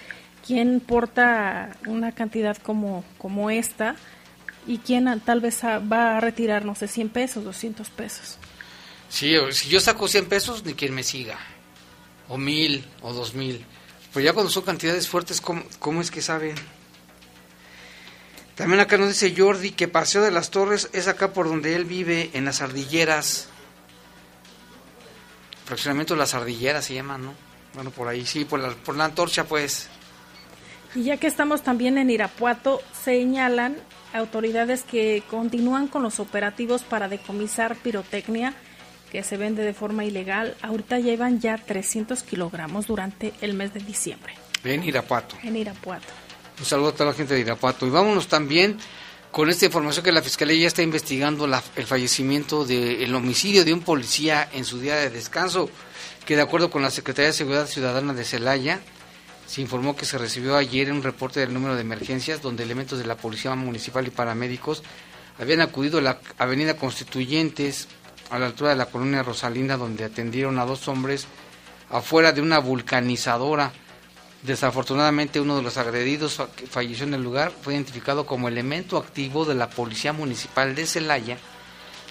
quién porta una cantidad como, como esta y quién tal vez va a retirar, no sé, 100 pesos, 200 pesos? Sí, si yo saco 100 pesos, ni quien me siga. O mil, o dos mil. Pero ya cuando son cantidades fuertes, ¿cómo, cómo es que saben? También acá nos dice Jordi que Paseo de las Torres es acá por donde él vive, en las ardilleras. Fraccionamiento de las ardilleras se llama, ¿no? Bueno, por ahí, sí, por la, por la antorcha, pues. Y ya que estamos también en Irapuato, señalan autoridades que continúan con los operativos para decomisar pirotecnia que se vende de forma ilegal. Ahorita llevan ya 300 kilogramos durante el mes de diciembre En Irapuato. en Irapuato. Un saludo a toda la gente de Irapuato. Y vámonos también con esta información que la Fiscalía ya está investigando la- el fallecimiento del homicidio de un policía en su día de descanso, que de acuerdo con la Secretaría de Seguridad Ciudadana de Celaya, se informó que se recibió ayer un reporte del número de emergencias donde elementos de la Policía Municipal y paramédicos habían acudido a la Avenida Constituyentes a la altura de la colonia Rosalinda donde atendieron a dos hombres afuera de una vulcanizadora. Desafortunadamente uno de los agredidos que falleció en el lugar fue identificado como elemento activo de la Policía Municipal de Celaya,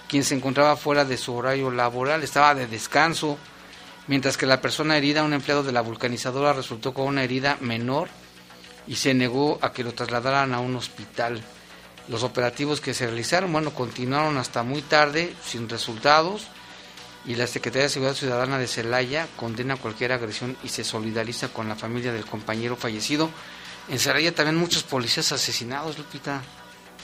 quien se encontraba fuera de su horario laboral, estaba de descanso, mientras que la persona herida, un empleado de la vulcanizadora, resultó con una herida menor y se negó a que lo trasladaran a un hospital. Los operativos que se realizaron, bueno, continuaron hasta muy tarde, sin resultados, y la Secretaría de Seguridad Ciudadana de Celaya condena cualquier agresión y se solidariza con la familia del compañero fallecido. En Celaya también muchos policías asesinados, Lupita.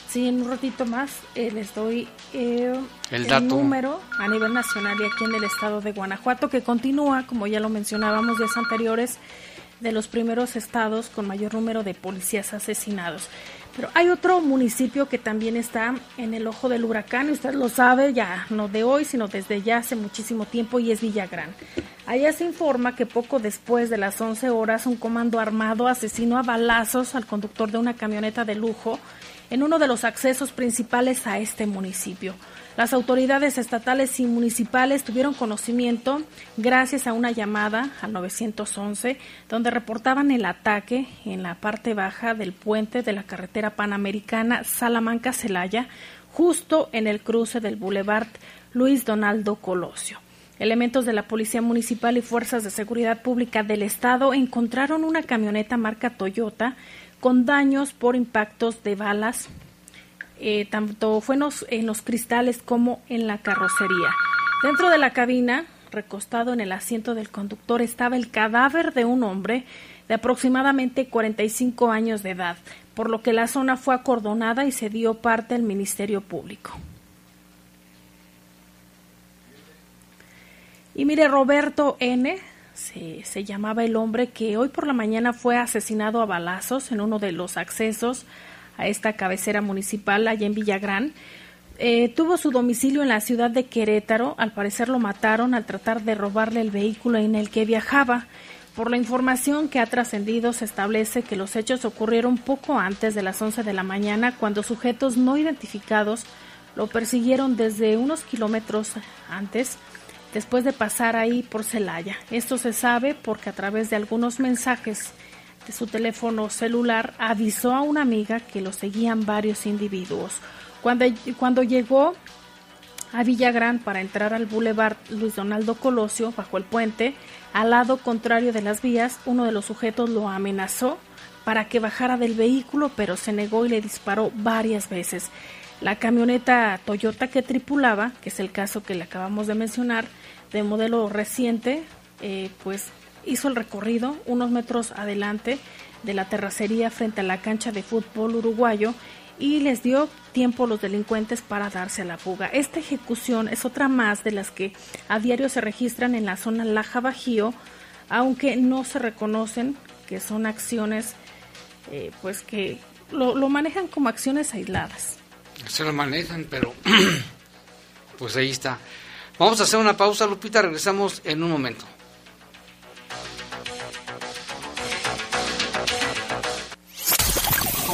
Sí, en un ratito más eh, les doy eh, El dato. número a nivel nacional y aquí en el estado de Guanajuato, que continúa, como ya lo mencionábamos días anteriores, de los primeros estados con mayor número de policías asesinados. Pero hay otro municipio que también está en el ojo del huracán, y usted lo sabe ya, no de hoy, sino desde ya hace muchísimo tiempo, y es Villagrán. Allá se informa que poco después de las 11 horas, un comando armado asesinó a balazos al conductor de una camioneta de lujo en uno de los accesos principales a este municipio. Las autoridades estatales y municipales tuvieron conocimiento gracias a una llamada al 911 donde reportaban el ataque en la parte baja del puente de la carretera panamericana Salamanca-Celaya, justo en el cruce del Boulevard Luis Donaldo Colosio. Elementos de la Policía Municipal y Fuerzas de Seguridad Pública del Estado encontraron una camioneta marca Toyota con daños por impactos de balas, eh, tanto fue en los, en los cristales como en la carrocería. Dentro de la cabina, recostado en el asiento del conductor, estaba el cadáver de un hombre de aproximadamente 45 años de edad, por lo que la zona fue acordonada y se dio parte al Ministerio Público. Y mire, Roberto N. Se, se, llamaba el hombre que hoy por la mañana fue asesinado a balazos en uno de los accesos esta cabecera municipal allá en Villagrán. Eh, tuvo su domicilio en la ciudad de Querétaro. Al parecer lo mataron al tratar de robarle el vehículo en el que viajaba. Por la información que ha trascendido, se establece que los hechos ocurrieron poco antes de las 11 de la mañana, cuando sujetos no identificados lo persiguieron desde unos kilómetros antes después de pasar ahí por Celaya. Esto se sabe porque a través de algunos mensajes de su teléfono celular avisó a una amiga que lo seguían varios individuos. Cuando, cuando llegó a Villagrán para entrar al Boulevard Luis Donaldo Colosio bajo el puente. Al lado contrario de las vías, uno de los sujetos lo amenazó para que bajara del vehículo, pero se negó y le disparó varias veces. La camioneta Toyota que tripulaba, que es el caso que le acabamos de mencionar, de modelo reciente, eh, pues hizo el recorrido unos metros adelante de la terracería frente a la cancha de fútbol uruguayo y les dio tiempo a los delincuentes para darse a la fuga. Esta ejecución es otra más de las que a diario se registran en la zona Laja Bajío, aunque no se reconocen que son acciones eh, pues que lo, lo manejan como acciones aisladas. Se lo manejan, pero pues ahí está. Vamos a hacer una pausa, Lupita, regresamos en un momento.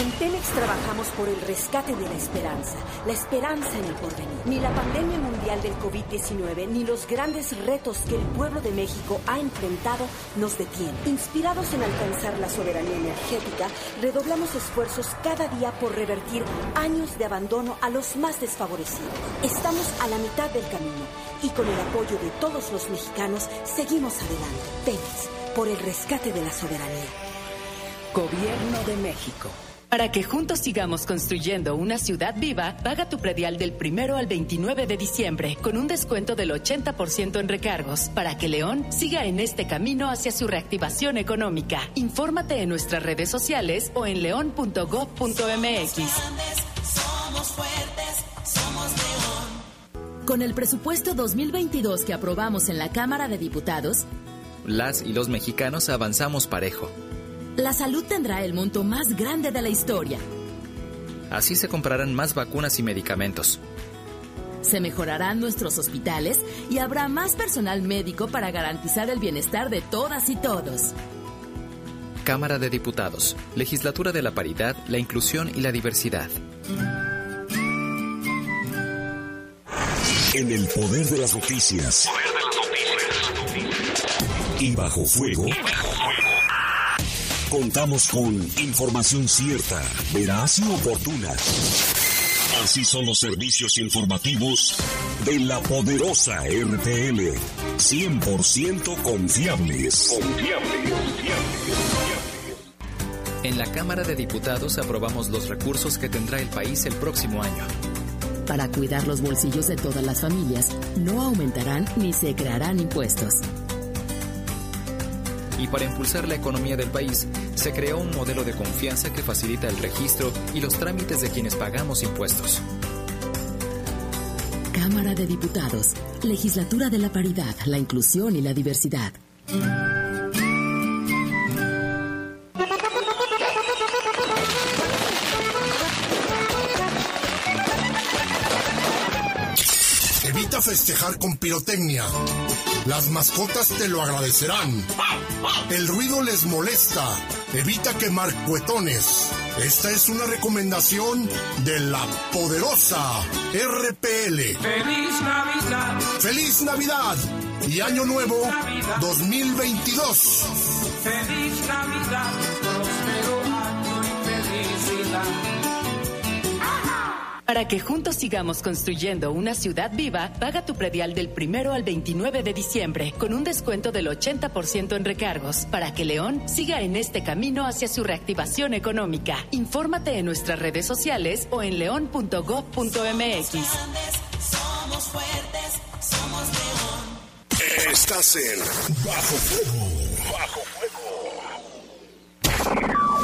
En Pemex trabajamos por el rescate de la esperanza, la esperanza en el porvenir. Ni la pandemia mundial del COVID-19 ni los grandes retos que el pueblo de México ha enfrentado nos detienen. Inspirados en alcanzar la soberanía energética, redoblamos esfuerzos cada día por revertir años de abandono a los más desfavorecidos. Estamos a la mitad del camino y con el apoyo de todos los mexicanos seguimos adelante. Pemex, por el rescate de la soberanía. Gobierno de México. Para que juntos sigamos construyendo una ciudad viva, paga tu predial del primero al 29 de diciembre con un descuento del 80% en recargos para que León siga en este camino hacia su reactivación económica. Infórmate en nuestras redes sociales o en león.gov.mx. Somos fuertes, somos león. Con el presupuesto 2022 que aprobamos en la Cámara de Diputados, Las y los mexicanos avanzamos parejo. La salud tendrá el monto más grande de la historia. Así se comprarán más vacunas y medicamentos. Se mejorarán nuestros hospitales y habrá más personal médico para garantizar el bienestar de todas y todos. Cámara de Diputados, Legislatura de la Paridad, la Inclusión y la Diversidad. En el poder de las noticias. Y bajo fuego. Contamos con información cierta, veraz y oportuna. Así son los servicios informativos de la poderosa RTL. 100% confiables. Confiables. En la Cámara de Diputados aprobamos los recursos que tendrá el país el próximo año. Para cuidar los bolsillos de todas las familias, no aumentarán ni se crearán impuestos. Y para impulsar la economía del país, se creó un modelo de confianza que facilita el registro y los trámites de quienes pagamos impuestos. Cámara de Diputados, Legislatura de la Paridad, la Inclusión y la Diversidad. Festejar con pirotecnia. Las mascotas te lo agradecerán. El ruido les molesta. Evita quemar cuetones. Esta es una recomendación de la poderosa RPL. Feliz Navidad. ¡Feliz Navidad! Y Año Nuevo 2022. Feliz Navidad. Próspero año y felicidad. Para que juntos sigamos construyendo una ciudad viva, paga tu predial del primero al 29 de diciembre con un descuento del 80% en recargos para que León siga en este camino hacia su reactivación económica. Infórmate en nuestras redes sociales o en león.gov.mx. Somos fuertes, somos león. Estás en Bajo Fuego. Bajo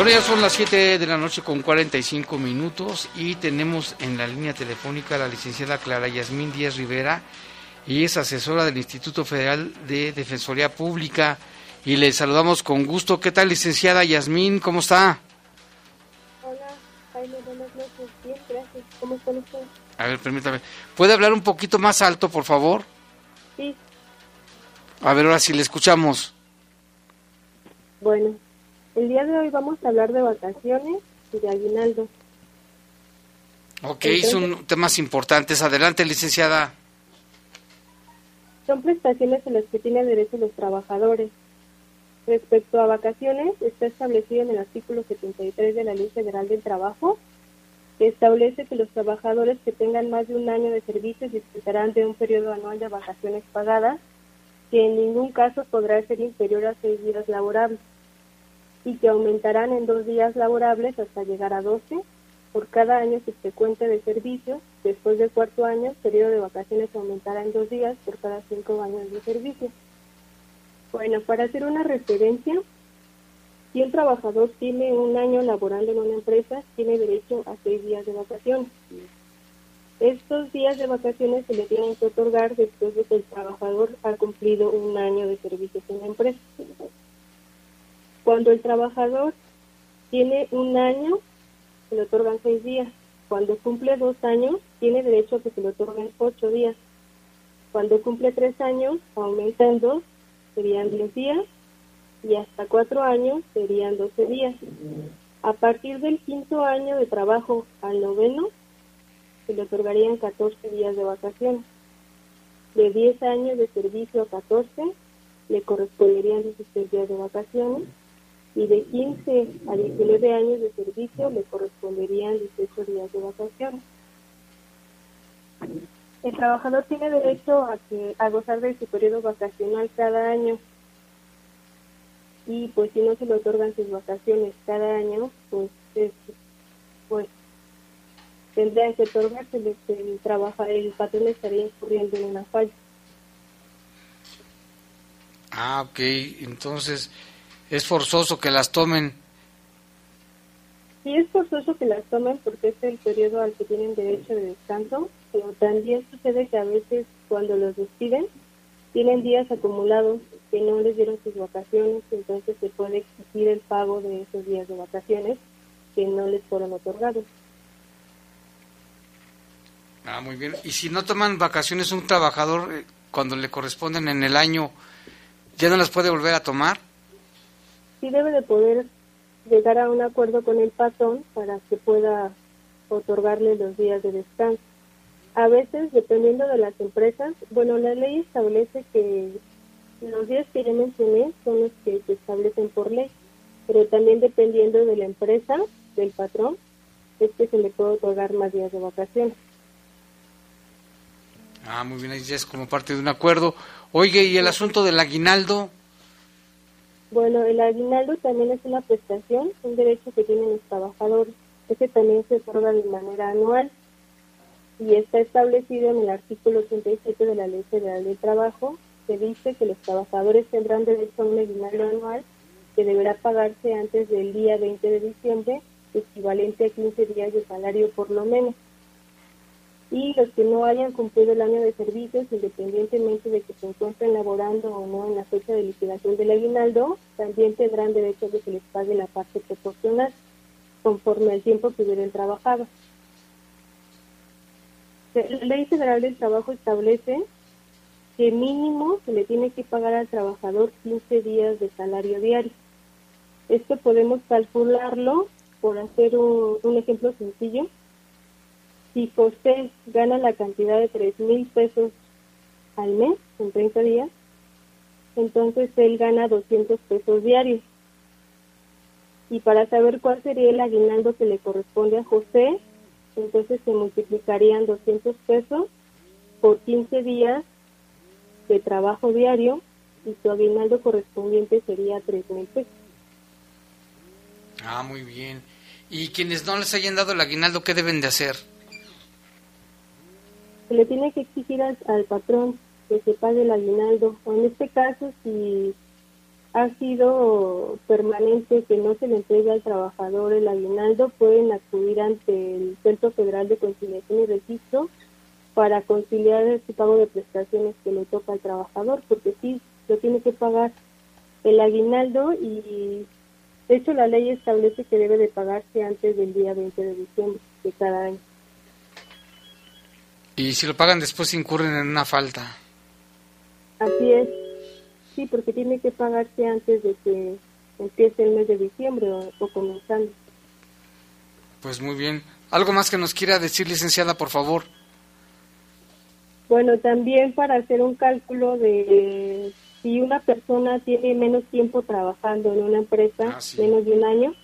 Bueno, ya son las 7 de la noche con 45 minutos y tenemos en la línea telefónica a la licenciada Clara Yasmín Díaz Rivera y es asesora del Instituto Federal de Defensoría Pública y le saludamos con gusto. ¿Qué tal, licenciada Yasmín? ¿Cómo está? Hola, Jaime, buenas noches. Bien, gracias. ¿Cómo están ustedes? A ver, permítame. ¿Puede hablar un poquito más alto, por favor? Sí, A ver, ahora sí le escuchamos. bueno. El día de hoy vamos a hablar de vacaciones y de aguinaldo. Ok, son temas importantes. Adelante, licenciada. Son prestaciones en las que tienen derecho los trabajadores. Respecto a vacaciones, está establecido en el artículo 73 de la Ley Federal del Trabajo, que establece que los trabajadores que tengan más de un año de servicio disfrutarán de un periodo anual de vacaciones pagadas, que en ningún caso podrá ser inferior a seis días laborables, y que aumentarán en dos días laborables hasta llegar a 12 por cada año subsecuente de servicio. Después del cuarto año, el periodo de vacaciones aumentará en dos días por cada cinco años de servicio. Bueno, para hacer una referencia, si un trabajador tiene un año laborando en una empresa, tiene derecho a seis días de vacaciones. Estos días de vacaciones se le tienen que otorgar después de que el trabajador ha cumplido un año de servicio en la empresa. Cuando el trabajador tiene un año, se le otorgan seis días. Cuando cumple dos años, tiene derecho a que se le otorguen ocho días. Cuando cumple tres años, aumenta en dos, serían diez días. Y hasta cuatro años serían doce días. A partir del quinto año de trabajo al noveno, se le otorgarían 14 días de vacaciones. De 10 años de servicio a 14, le corresponderían 16 días de vacaciones. Y de 15 a 19 años de servicio, le corresponderían 18 días de vacaciones. El trabajador tiene derecho a, que, a gozar de su periodo vacacional cada año. Y pues si no se le otorgan sus vacaciones cada año, pues, es- pues tendrían que otorgárseles el trabaja, el patrón estaría incurriendo en una falla. Ah, ok. Entonces, es forzoso que las tomen. Sí es forzoso que las tomen porque es el periodo al que tienen derecho de descanso, pero también sucede que a veces cuando los despiden tienen días acumulados que no les dieron sus vacaciones, entonces se puede exigir el pago de esos días de vacaciones que no les fueron otorgados. Ah, muy bien. Y si no toman vacaciones un trabajador eh, cuando le corresponden en el año, ¿ya no las puede volver a tomar? Sí debe de poder llegar a un acuerdo con el patrón para que pueda otorgarle los días de descanso. A veces, dependiendo de las empresas, bueno, la ley establece que los días que yo mencioné son los que se establecen por ley, pero también dependiendo de la empresa, del patrón, es que se le puede otorgar más días de vacaciones. Ah, muy bien, ahí es como parte de un acuerdo. Oye, ¿y el asunto del aguinaldo? Bueno, el aguinaldo también es una prestación, un derecho que tienen los trabajadores. Ese también se otorga de manera anual y está establecido en el artículo 87 de la Ley Federal del Trabajo, que dice que los trabajadores tendrán derecho a un aguinaldo anual que deberá pagarse antes del día 20 de diciembre, equivalente a 15 días de salario por lo menos. Y los que no hayan cumplido el año de servicios, independientemente de que se encuentren laborando o no en la fecha de liquidación del aguinaldo, también tendrán derecho a que les pague la parte proporcional, conforme al tiempo que hubieran trabajado. La Ley Federal del Trabajo establece que mínimo se le tiene que pagar al trabajador 15 días de salario diario. Esto podemos calcularlo por hacer un, un ejemplo sencillo. Si José gana la cantidad de 3 mil pesos al mes, en 30 días, entonces él gana 200 pesos diarios. Y para saber cuál sería el aguinaldo que le corresponde a José, entonces se multiplicarían 200 pesos por 15 días de trabajo diario y su aguinaldo correspondiente sería 3 mil pesos. Ah, muy bien. ¿Y quienes no les hayan dado el aguinaldo, qué deben de hacer? Se le tiene que exigir al, patrón que se pague el aguinaldo, o en este caso, si ha sido permanente que no se le entrega al trabajador el aguinaldo, pueden acudir ante el Centro Federal de Conciliación y Registro para conciliar su pago de prestaciones que le toca al trabajador, porque sí, lo tiene que pagar el aguinaldo y de hecho la ley establece que debe de pagarse antes del día 20 de diciembre de cada año. Y si lo pagan después incurren en una falta. Así es, sí, porque tiene que pagarse antes de que empiece el mes de diciembre o, o comenzando. Pues muy bien. ¿Algo más que nos quiera decir, licenciada, por favor? Bueno, también para hacer un cálculo de si una persona tiene menos tiempo trabajando en una empresa, menos de un año,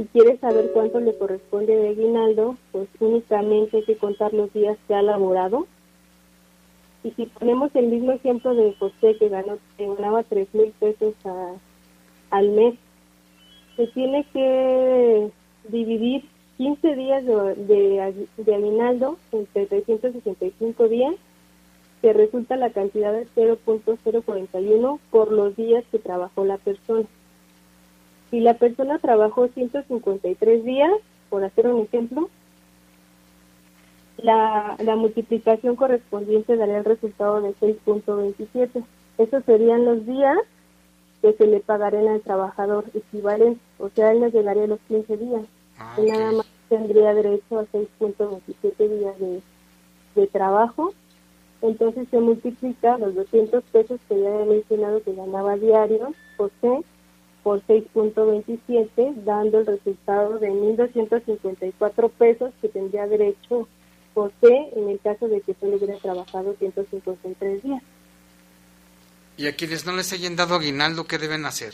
y quiere saber cuánto le corresponde de aguinaldo, pues únicamente hay que contar los días que ha laborado. Y si ponemos el mismo ejemplo de José que ganó, que ganaba tres mil pesos a- al mes, se tiene que dividir 15 días de, de, de aguinaldo entre 365 días, que resulta la cantidad de 0.041 por los días que trabajó la persona. Si la persona trabajó 153 días, por hacer un ejemplo, la, la multiplicación correspondiente daría el resultado de 6.27. Esos serían los días que se le pagarían al trabajador equivalente, o sea, él no llegaría a los 15 días. y nada más tendría derecho a 6.27 días de, de trabajo. Entonces se multiplica los 200 pesos que ya había mencionado que ganaba diario José por 6.27, dando el resultado de 1.254 pesos que tendría derecho José en el caso de que solo hubiera trabajado 153 días. Y a quienes no les hayan dado aguinaldo, ¿qué deben hacer?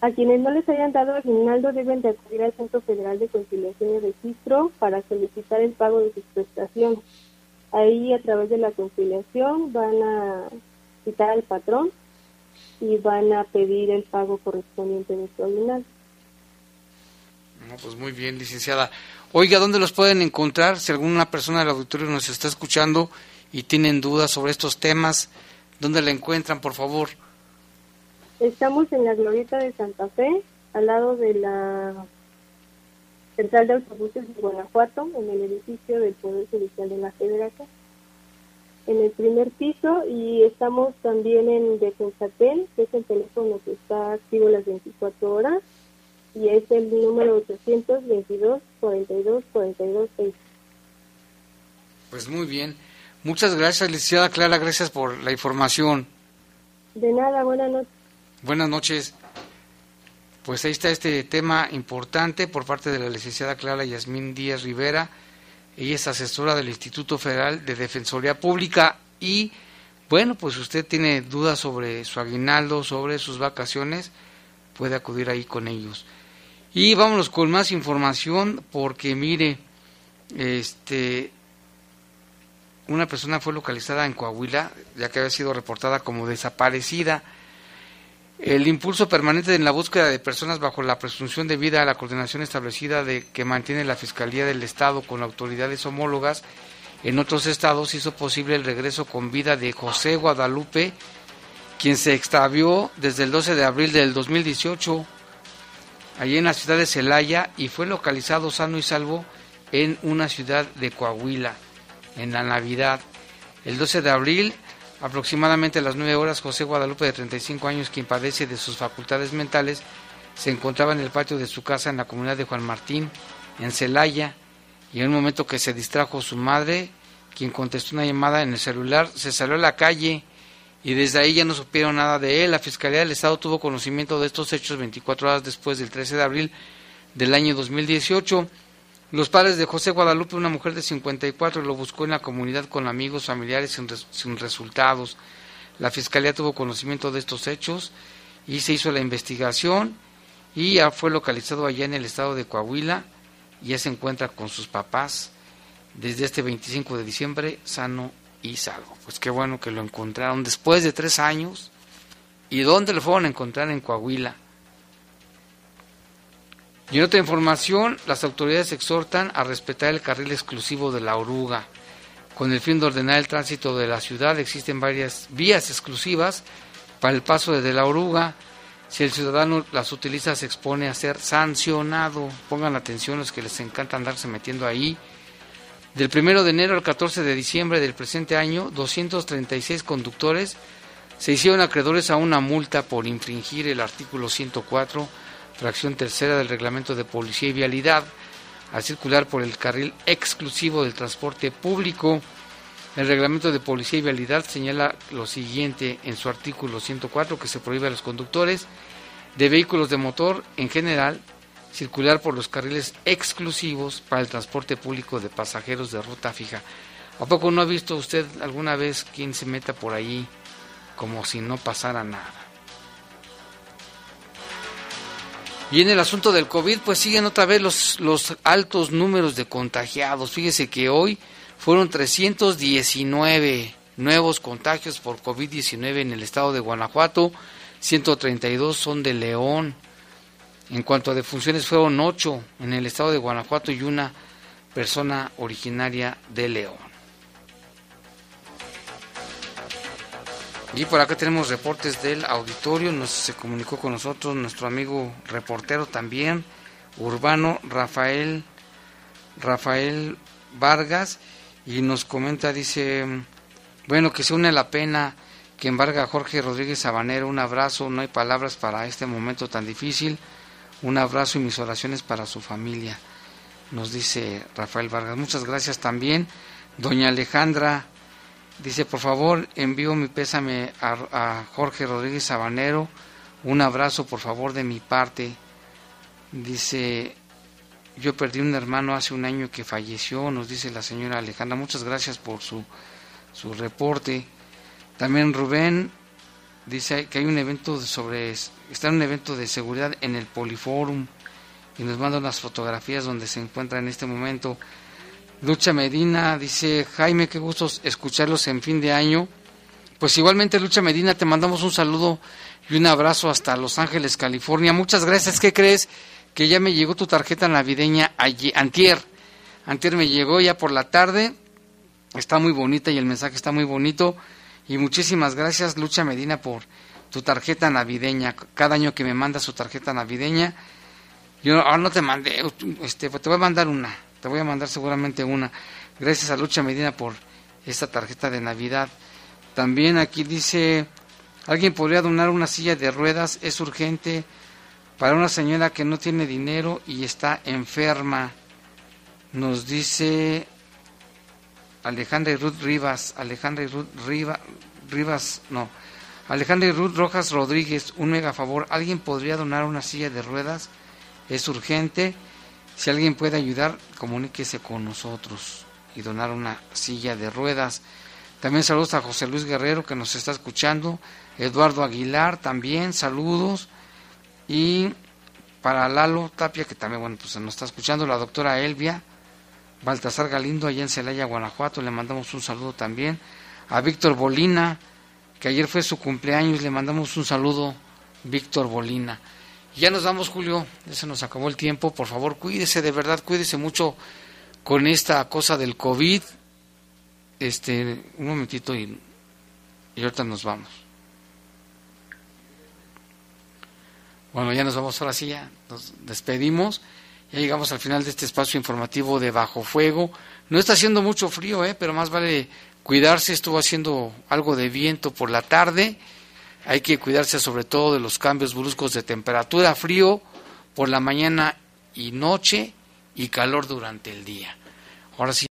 A quienes no les hayan dado aguinaldo deben de acudir al Centro Federal de Conciliación y Registro para solicitar el pago de sus prestaciones. Ahí a través de la conciliación van a citar al patrón y van a pedir el pago correspondiente de su aguinaldo. No, pues muy bien, licenciada. Oiga, ¿dónde los pueden encontrar? Si alguna persona del auditorio nos está escuchando y tienen dudas sobre estos temas, ¿dónde la encuentran, por favor? Estamos en la Glorieta de Santa Fe, al lado de la Central de Autobuses de Guanajuato, en el edificio del Poder Judicial de la Federación, en el primer piso, y estamos también en Defensatel, que es el teléfono que está activo las 24 horas, y es el número 822 42 42 6. Pues muy bien. Muchas gracias, licenciada Clara, gracias por la información. De nada, buenas noches. Buenas noches. Pues ahí está este tema importante por parte de la licenciada Clara Yasmín Díaz Rivera. Ella es asesora del Instituto Federal de Defensoría Pública y bueno, pues usted tiene dudas sobre su aguinaldo, sobre sus vacaciones, puede acudir ahí con ellos. Y vámonos con más información porque mire, este una persona fue localizada en Coahuila, ya que había sido reportada como desaparecida. El impulso permanente en la búsqueda de personas bajo la presunción de vida a la coordinación establecida de que mantiene la Fiscalía del Estado con autoridades homólogas en otros estados hizo posible el regreso con vida de José Guadalupe, quien se extravió desde el 12 de abril del 2018 allí en la ciudad de Celaya y fue localizado sano y salvo en una ciudad de Coahuila en la Navidad. El 12 de abril, aproximadamente a las 9 horas, José Guadalupe, de 35 años, quien padece de sus facultades mentales, se encontraba en el patio de su casa en la comunidad de Juan Martín, en Celaya, y en un momento que se distrajo su madre, quien contestó una llamada en el celular, se salió a la calle y desde ahí ya no supieron nada de él. La Fiscalía del Estado tuvo conocimiento de estos hechos 24 horas después del 13 de abril del año 2018. Los padres de José Guadalupe, una mujer de 54, lo buscó en la comunidad con amigos, familiares sin, res- sin resultados. La Fiscalía tuvo conocimiento de estos hechos y se hizo la investigación y ya fue localizado allá en el estado de Coahuila y ya se encuentra con sus papás desde este 25 de diciembre sano y salvo. Pues qué bueno que lo encontraron después de tres años. ¿Y dónde lo fueron a encontrar? En Coahuila. Y en otra información, las autoridades exhortan a respetar el carril exclusivo de la oruga. Con el fin de ordenar el tránsito de la ciudad, existen varias vías exclusivas para el paso de la oruga. Si el ciudadano las utiliza, se expone a ser sancionado. Pongan atención los que les encanta andarse metiendo ahí. Del 1 de enero al 14 de diciembre del presente año, 236 conductores se hicieron acreedores a una multa por infringir el artículo 104, fracción tercera del reglamento de policía y vialidad, al circular por el carril exclusivo del transporte público. El reglamento de policía y vialidad señala lo siguiente en su artículo 104 que se prohíbe a los conductores de vehículos de motor en general circular por los carriles exclusivos para el transporte público de pasajeros de ruta fija. ¿A poco no ha visto usted alguna vez quien se meta por ahí como si no pasara nada? Y en el asunto del COVID, pues siguen otra vez los, los altos números de contagiados. Fíjese que hoy fueron 319 nuevos contagios por COVID-19 en el estado de Guanajuato, 132 son de León. En cuanto a defunciones, fueron 8 en el estado de Guanajuato y una persona originaria de León. Y por acá tenemos reportes del auditorio, nos se comunicó con nosotros nuestro amigo reportero también, urbano Rafael Rafael Vargas. Y nos comenta, dice, bueno, que se une la pena que embarga Jorge Rodríguez Sabanero, un abrazo, no hay palabras para este momento tan difícil, un abrazo y mis oraciones para su familia, nos dice Rafael Vargas. Muchas gracias también, doña Alejandra, dice, por favor, envío mi pésame a, Jorge Rodríguez Sabanero, un abrazo por favor de mi parte, dice, yo perdí un hermano hace un año que falleció, nos dice la señora Alejandra. Muchas gracias por su, su reporte. También Rubén dice que hay un evento sobre está en un evento de seguridad en el Poliforum y nos manda unas fotografías donde se encuentra en este momento. Lucha Medina dice, Jaime, qué gusto escucharlos en fin de año. Pues igualmente, Lucha Medina, te mandamos un saludo y un abrazo hasta Los Ángeles, California. Muchas gracias. ¿Qué crees? que ya me llegó tu tarjeta navideña ayer, antier. Antier me llegó ya por la tarde. Está muy bonita y el mensaje está muy bonito. Y muchísimas gracias, Lucha Medina, por tu tarjeta navideña. Cada año que me manda su tarjeta navideña. Yo ahora no te mandé, este, te voy a mandar una. Te voy a mandar seguramente una. Gracias a Lucha Medina por esta tarjeta de Navidad. También aquí dice, alguien podría donar una silla de ruedas, es urgente para una señora que no tiene dinero y está enferma. Nos dice Alejandra y Ruth Rivas, Alejandra y Ruth Rivas, no, Alejandra y Ruth Rojas Rodríguez, un mega favor, ¿alguien podría donar una silla de ruedas? Es urgente. Si alguien puede ayudar, comuníquese con nosotros y donar una silla de ruedas. También saludos a José Luis Guerrero que nos está escuchando, Eduardo Aguilar también, saludos. Y para Lalo Tapia, que también bueno, pues nos está escuchando, la doctora Elvia Baltasar Galindo, allá en Celaya, Guanajuato, le mandamos un saludo también. A Víctor Bolina, que ayer fue su cumpleaños, le mandamos un saludo, Víctor Bolina. Ya nos vamos, Julio, ya se nos acabó el tiempo. Por favor, cuídese, de verdad, cuídese mucho con esta cosa del COVID. Este, un momentito y, y ahorita nos vamos. Bueno, ya nos vamos ahora sí, ya nos despedimos. Ya llegamos al final de este espacio informativo de Bajo Fuego. No está haciendo mucho frío, ¿eh? pero más vale cuidarse. Estuvo haciendo algo de viento por la tarde. Hay que cuidarse sobre todo de los cambios bruscos de temperatura, frío por la mañana y noche y calor durante el día. Ahora sí.